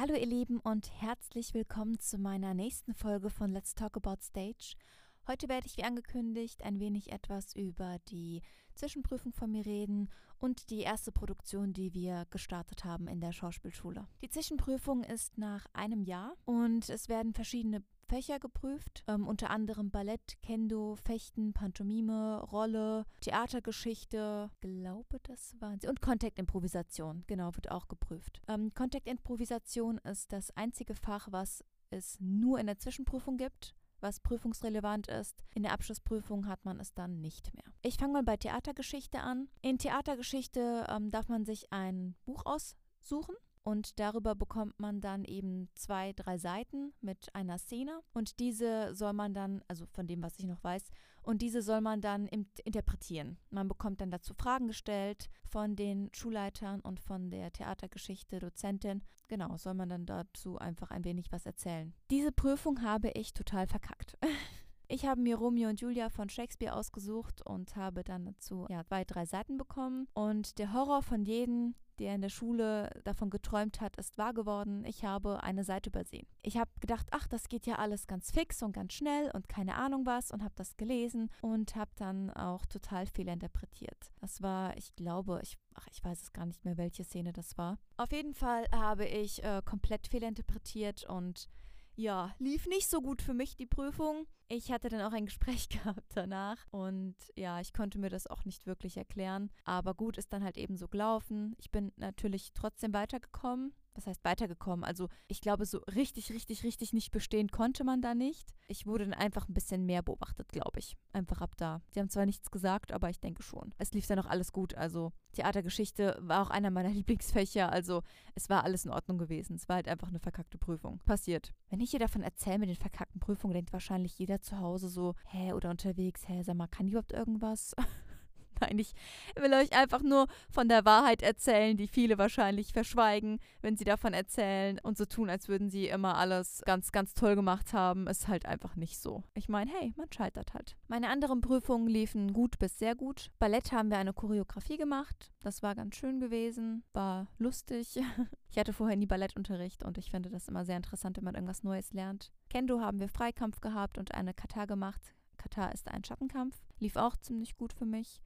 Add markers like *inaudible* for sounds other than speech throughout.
Hallo ihr Lieben und herzlich willkommen zu meiner nächsten Folge von Let's Talk About Stage. Heute werde ich wie angekündigt ein wenig etwas über die Zwischenprüfung von mir reden und die erste Produktion, die wir gestartet haben in der Schauspielschule. Die Zwischenprüfung ist nach einem Jahr und es werden verschiedene Fächer geprüft, ähm, unter anderem Ballett, Kendo, Fechten, Pantomime, Rolle, Theatergeschichte, glaube das waren sie, und Contact-Improvisation, genau, wird auch geprüft. Ähm, Contact-Improvisation ist das einzige Fach, was es nur in der Zwischenprüfung gibt was prüfungsrelevant ist. In der Abschlussprüfung hat man es dann nicht mehr. Ich fange mal bei Theatergeschichte an. In Theatergeschichte ähm, darf man sich ein Buch aussuchen und darüber bekommt man dann eben zwei, drei Seiten mit einer Szene. Und diese soll man dann, also von dem, was ich noch weiß, und diese soll man dann interpretieren. Man bekommt dann dazu Fragen gestellt von den Schulleitern und von der Theatergeschichte Dozentin. Genau, soll man dann dazu einfach ein wenig was erzählen. Diese Prüfung habe ich total verkackt. *laughs* Ich habe mir Romeo und Julia von Shakespeare ausgesucht und habe dann dazu ja, zwei, drei Seiten bekommen. Und der Horror von jedem, der in der Schule davon geträumt hat, ist wahr geworden. Ich habe eine Seite übersehen. Ich habe gedacht, ach, das geht ja alles ganz fix und ganz schnell und keine Ahnung was und habe das gelesen und habe dann auch total fehlinterpretiert. Das war, ich glaube, ich, ach, ich weiß es gar nicht mehr, welche Szene das war. Auf jeden Fall habe ich äh, komplett fehlinterpretiert und ja, lief nicht so gut für mich die Prüfung. Ich hatte dann auch ein Gespräch *laughs* gehabt danach und ja, ich konnte mir das auch nicht wirklich erklären. Aber gut, ist dann halt eben so gelaufen. Ich bin natürlich trotzdem weitergekommen was heißt weitergekommen? Also ich glaube, so richtig, richtig, richtig nicht bestehen konnte man da nicht. Ich wurde dann einfach ein bisschen mehr beobachtet, glaube ich. Einfach ab da. Sie haben zwar nichts gesagt, aber ich denke schon. Es lief dann auch alles gut. Also Theatergeschichte war auch einer meiner *laughs* Lieblingsfächer. Also es war alles in Ordnung gewesen. Es war halt einfach eine verkackte Prüfung. Passiert. Wenn ich hier davon erzähle mit den verkackten Prüfungen, denkt wahrscheinlich jeder zu Hause so, hä, oder unterwegs, hä, sag mal, kann die überhaupt irgendwas? *laughs* *laughs* Nein, ich will euch einfach nur von der Wahrheit erzählen, die viele wahrscheinlich verschweigen, wenn sie davon erzählen und so tun, als würden sie immer alles ganz, ganz toll gemacht haben. Ist halt einfach nicht so. Ich meine, hey, man scheitert halt. Meine anderen Prüfungen liefen gut bis sehr gut. Ballett haben wir eine Choreografie gemacht. Das war ganz schön gewesen, war lustig. *laughs* Ich hatte vorher nie Ballettunterricht und ich finde das immer sehr interessant, wenn man irgendwas Neues lernt. Kendo haben wir Freikampf gehabt und eine Kata gemacht. Kata ist ein Schattenkampf. Lief auch ziemlich gut für mich.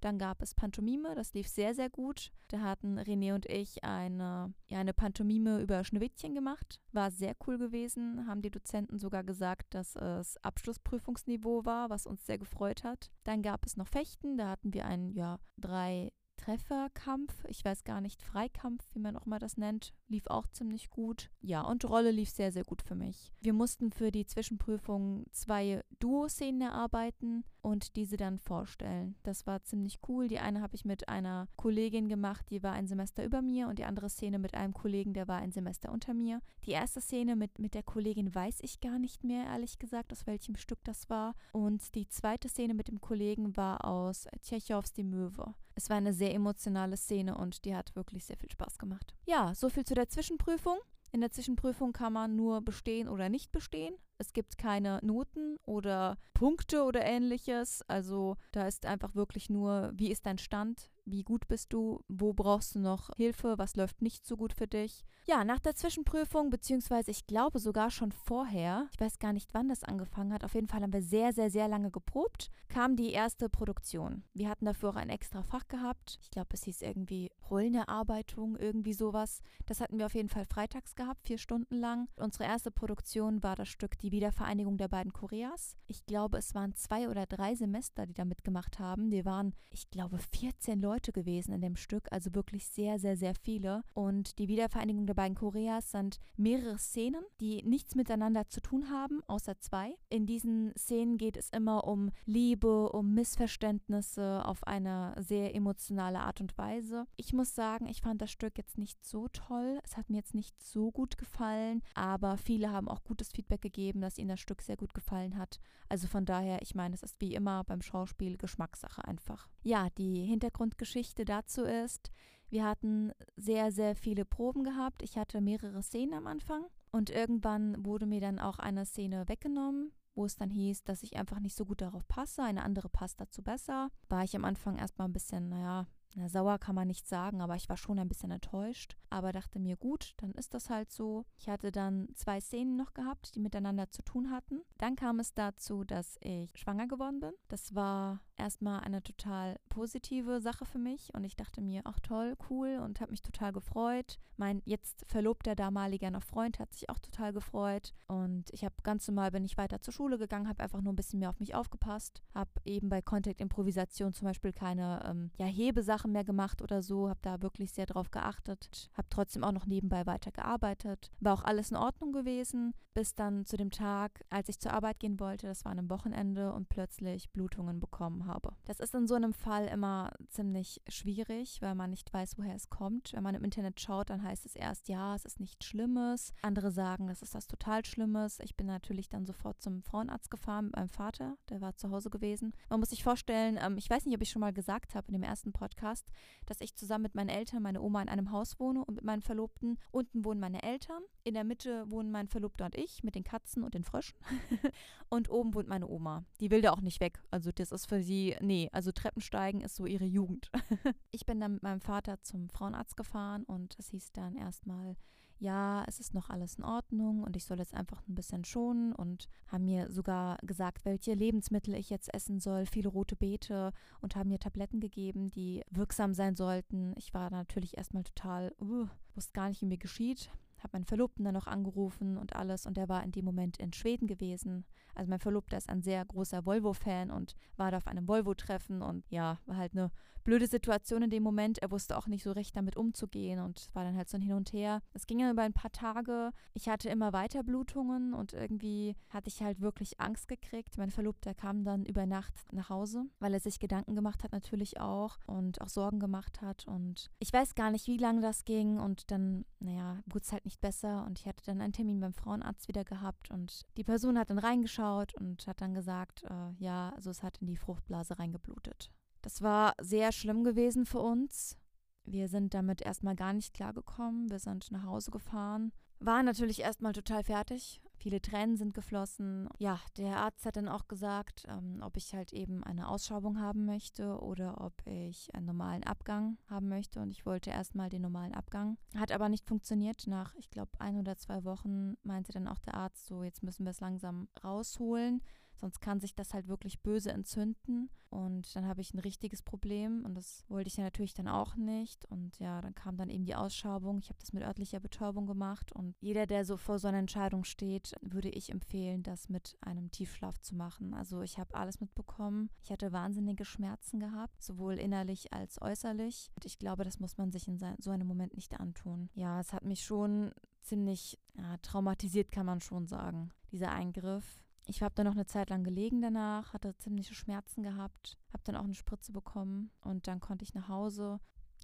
Dann gab es Pantomime, das lief sehr, sehr gut. Da hatten René und ich eine, ja, eine Pantomime über Schneewittchen gemacht. War sehr cool gewesen. Haben die Dozenten sogar gesagt, dass es Abschlussprüfungsniveau war, was uns sehr gefreut hat. Dann gab es noch Fechten. Da hatten wir einen, ja, drei Trefferkampf, ich weiß gar nicht, Freikampf, wie man auch mal das nennt, lief auch ziemlich gut. Ja, und Rolle lief sehr, sehr gut für mich. Wir mussten für die Zwischenprüfung zwei Duo-Szenen erarbeiten und diese dann vorstellen. Das war ziemlich cool. Die eine habe ich mit einer Kollegin gemacht, die war ein Semester über mir und die andere Szene mit einem Kollegen, der war ein Semester unter mir. Die erste Szene mit, mit der Kollegin weiß ich gar nicht mehr, ehrlich gesagt, aus welchem Stück das war. Und die zweite Szene mit dem Kollegen war aus Tschechows Die Möwe. Es war eine sehr emotionale Szene und die hat wirklich sehr viel Spaß gemacht. Ja, so viel zu der Zwischenprüfung. In der Zwischenprüfung kann man nur bestehen oder nicht bestehen. Es gibt keine Noten oder Punkte oder ähnliches. Also da ist einfach wirklich nur, wie ist dein Stand? Wie gut bist du? Wo brauchst du noch Hilfe? Was läuft nicht so gut für dich? Ja, nach der Zwischenprüfung, beziehungsweise ich glaube sogar schon vorher, ich weiß gar nicht, wann das angefangen hat, auf jeden Fall haben wir sehr, sehr, sehr lange geprobt, kam die erste Produktion. Wir hatten dafür auch ein extra Fach gehabt. Ich glaube, es hieß irgendwie Rollenerarbeitung, irgendwie sowas. Das hatten wir auf jeden Fall freitags gehabt, vier Stunden lang. Unsere erste Produktion war das Stück Die Wiedervereinigung der beiden Koreas. Ich glaube, es waren zwei oder drei Semester, die da mitgemacht haben. Wir waren, ich glaube, 14 Leute Leute gewesen in dem Stück, also wirklich sehr, sehr, sehr viele. Und die Wiedervereinigung der beiden Koreas sind mehrere Szenen, die nichts miteinander zu tun haben, außer zwei. In diesen Szenen geht es immer um Liebe, um Missverständnisse auf eine sehr emotionale Art und Weise. Ich muss sagen, ich fand das Stück jetzt nicht so toll. Es hat mir jetzt nicht so gut gefallen, aber viele haben auch gutes Feedback gegeben, dass ihnen das Stück sehr gut gefallen hat. Also von daher, ich meine, es ist wie immer beim Schauspiel Geschmackssache einfach. Ja, die Hintergrundgeschichte Geschichte dazu ist, wir hatten sehr, sehr viele Proben gehabt. Ich hatte mehrere Szenen am Anfang und irgendwann wurde mir dann auch eine Szene weggenommen, wo es dann hieß, dass ich einfach nicht so gut darauf passe. Eine andere passt dazu besser. War ich am Anfang erstmal ein bisschen, naja, na, sauer kann man nicht sagen, aber ich war schon ein bisschen enttäuscht. Aber dachte mir, gut, dann ist das halt so. Ich hatte dann zwei Szenen noch gehabt, die miteinander zu tun hatten. Dann kam es dazu, dass ich schwanger geworden bin. Das war erstmal eine total positive Sache für mich. Und ich dachte mir, ach toll, cool und habe mich total gefreut. Mein jetzt verlobter damaliger noch Freund hat sich auch total gefreut. Und ich habe ganz normal bin ich weiter zur Schule gegangen, habe einfach nur ein bisschen mehr auf mich aufgepasst, habe eben bei Contact Improvisation zum Beispiel keine ähm, ja, Hebesachen mehr gemacht oder so, habe da wirklich sehr drauf geachtet, habe trotzdem auch noch nebenbei weiter gearbeitet, war auch alles in Ordnung gewesen, bis dann zu dem Tag, als ich zur Arbeit gehen wollte, das war an einem Wochenende und plötzlich Blutungen bekommen habe habe. Das ist in so einem Fall immer ziemlich schwierig, weil man nicht weiß, woher es kommt. Wenn man im Internet schaut, dann heißt es erst, ja, es ist nichts Schlimmes. Andere sagen, das ist das total Schlimmes. Ich bin natürlich dann sofort zum Frauenarzt gefahren mit meinem Vater, der war zu Hause gewesen. Man muss sich vorstellen, ähm, ich weiß nicht, ob ich schon mal gesagt habe in dem ersten Podcast, dass ich zusammen mit meinen Eltern, meine Oma in einem Haus wohne und mit meinen Verlobten. Unten wohnen meine Eltern, in der Mitte wohnen mein Verlobter und ich mit den Katzen und den Fröschen. *laughs* und oben wohnt meine Oma. Die will da auch nicht weg. Also das ist für sie nee, also Treppensteigen ist so ihre Jugend. *laughs* ich bin dann mit meinem Vater zum Frauenarzt gefahren und es hieß dann erstmal, ja, es ist noch alles in Ordnung und ich soll jetzt einfach ein bisschen schonen und haben mir sogar gesagt, welche Lebensmittel ich jetzt essen soll, viele rote Beete und haben mir Tabletten gegeben, die wirksam sein sollten. Ich war natürlich erstmal total, uh, wusste gar nicht, wie mir geschieht, habe meinen Verlobten dann noch angerufen und alles und der war in dem Moment in Schweden gewesen. Also mein Verlobter ist ein sehr großer Volvo-Fan und war da auf einem Volvo-Treffen und ja, war halt eine blöde Situation in dem Moment. Er wusste auch nicht so recht damit umzugehen und war dann halt so ein Hin und Her. Es ging dann über ein paar Tage. Ich hatte immer weiter Blutungen und irgendwie hatte ich halt wirklich Angst gekriegt. Mein Verlobter kam dann über Nacht nach Hause, weil er sich Gedanken gemacht hat natürlich auch und auch Sorgen gemacht hat und ich weiß gar nicht, wie lange das ging und dann, naja, wurde es halt nicht besser und ich hatte dann einen Termin beim Frauenarzt wieder gehabt und die Person hat dann reingeschaut und hat dann gesagt, äh, ja, also es hat in die Fruchtblase reingeblutet. Das war sehr schlimm gewesen für uns. Wir sind damit erstmal gar nicht klargekommen. Wir sind nach Hause gefahren, waren natürlich erstmal total fertig. Viele Tränen sind geflossen. Ja, der Arzt hat dann auch gesagt, ähm, ob ich halt eben eine Ausschabung haben möchte oder ob ich einen normalen Abgang haben möchte. Und ich wollte erstmal den normalen Abgang. Hat aber nicht funktioniert. Nach, ich glaube, ein oder zwei Wochen meinte dann auch der Arzt, so jetzt müssen wir es langsam rausholen. Sonst kann sich das halt wirklich böse entzünden und dann habe ich ein richtiges Problem und das wollte ich ja natürlich dann auch nicht. Und ja, dann kam dann eben die Ausschabung. Ich habe das mit örtlicher Betäubung gemacht und jeder, der so vor so einer Entscheidung steht, würde ich empfehlen, das mit einem Tiefschlaf zu machen. Also ich habe alles mitbekommen. Ich hatte wahnsinnige Schmerzen gehabt, sowohl innerlich als äußerlich. Und ich glaube, das muss man sich in so einem Moment nicht antun. Ja, es hat mich schon ziemlich ja, traumatisiert, kann man schon sagen, dieser Eingriff. Ich habe dann noch eine Zeit lang gelegen danach, hatte ziemliche Schmerzen gehabt, habe dann auch eine Spritze bekommen und dann konnte ich nach Hause.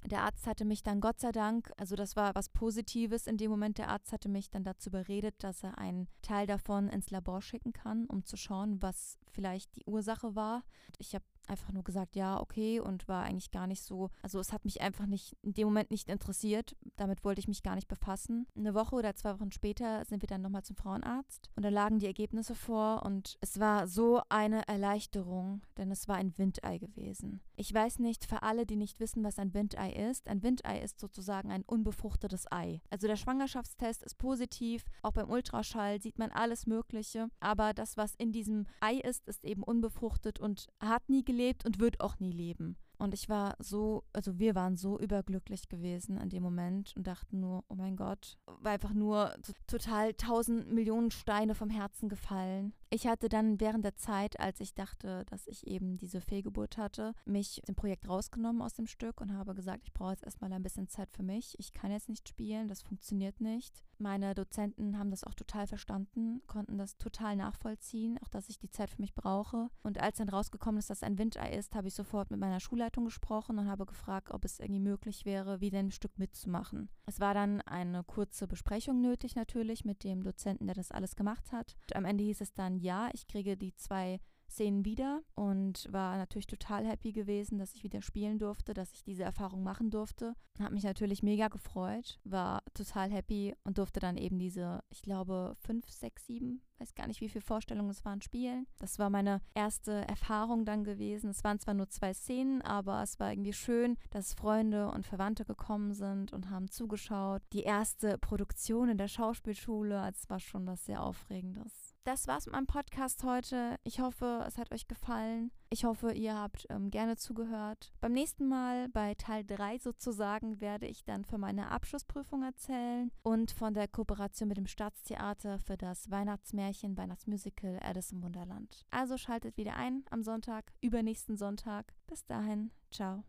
Der Arzt hatte mich dann, Gott sei Dank, also das war was Positives in dem Moment, der Arzt hatte mich dann dazu beredet, dass er einen Teil davon ins Labor schicken kann, um zu schauen, was vielleicht die Ursache war. Ich habe einfach nur gesagt, ja, okay und war eigentlich gar nicht so, also es hat mich einfach nicht in dem Moment nicht interessiert. Damit wollte ich mich gar nicht befassen. Eine Woche oder zwei Wochen später sind wir dann nochmal zum Frauenarzt und da lagen die Ergebnisse vor und es war so eine Erleichterung, denn es war ein Windei gewesen. Ich weiß nicht, für alle, die nicht wissen, was ein Windei ist, ein Windei ist sozusagen ein unbefruchtetes Ei. Also der Schwangerschaftstest ist positiv, auch beim Ultraschall sieht man alles Mögliche, aber das, was in diesem Ei ist, ist eben unbefruchtet und hat nie gelebt gelebt und wird auch nie leben. Und ich war so, also wir waren so überglücklich gewesen in dem Moment und dachten nur, oh mein Gott, war einfach nur total tausend Millionen Steine vom Herzen gefallen. Ich hatte dann während der Zeit, als ich dachte, dass ich eben diese Fehlgeburt hatte, mich dem Projekt rausgenommen aus dem Stück und habe gesagt, ich brauche jetzt erstmal ein bisschen Zeit für mich. Ich kann jetzt nicht spielen, das funktioniert nicht. Meine Dozenten haben das auch total verstanden, konnten das total nachvollziehen, auch dass ich die Zeit für mich brauche. Und als dann rausgekommen ist, dass ein Windei ist, habe ich sofort mit meiner Schulleitung gesprochen und habe gefragt, ob es irgendwie möglich wäre, wieder ein Stück mitzumachen. Es war dann eine kurze Besprechung nötig natürlich mit dem Dozenten, der das alles gemacht hat. Und am Ende hieß es dann, ja, ich kriege die zwei Szenen wieder und war natürlich total happy gewesen, dass ich wieder spielen durfte, dass ich diese Erfahrung machen durfte. Hat mich natürlich mega gefreut, war total happy und durfte dann eben diese, ich glaube, fünf, sechs, sieben, weiß gar nicht, wie viele Vorstellungen es waren, spielen. Das war meine erste Erfahrung dann gewesen. Es waren zwar nur zwei Szenen, aber es war irgendwie schön, dass Freunde und Verwandte gekommen sind und haben zugeschaut. Die erste Produktion in der Schauspielschule, es war schon was sehr Aufregendes. Das war's mit meinem Podcast heute. Ich hoffe, es hat euch gefallen. Ich hoffe, ihr habt ähm, gerne zugehört. Beim nächsten Mal, bei Teil 3 sozusagen, werde ich dann von meiner Abschlussprüfung erzählen und von der Kooperation mit dem Staatstheater für das Weihnachtsmärchen, Weihnachtsmusical Alice im Wunderland. Also schaltet wieder ein am Sonntag, übernächsten Sonntag. Bis dahin, ciao.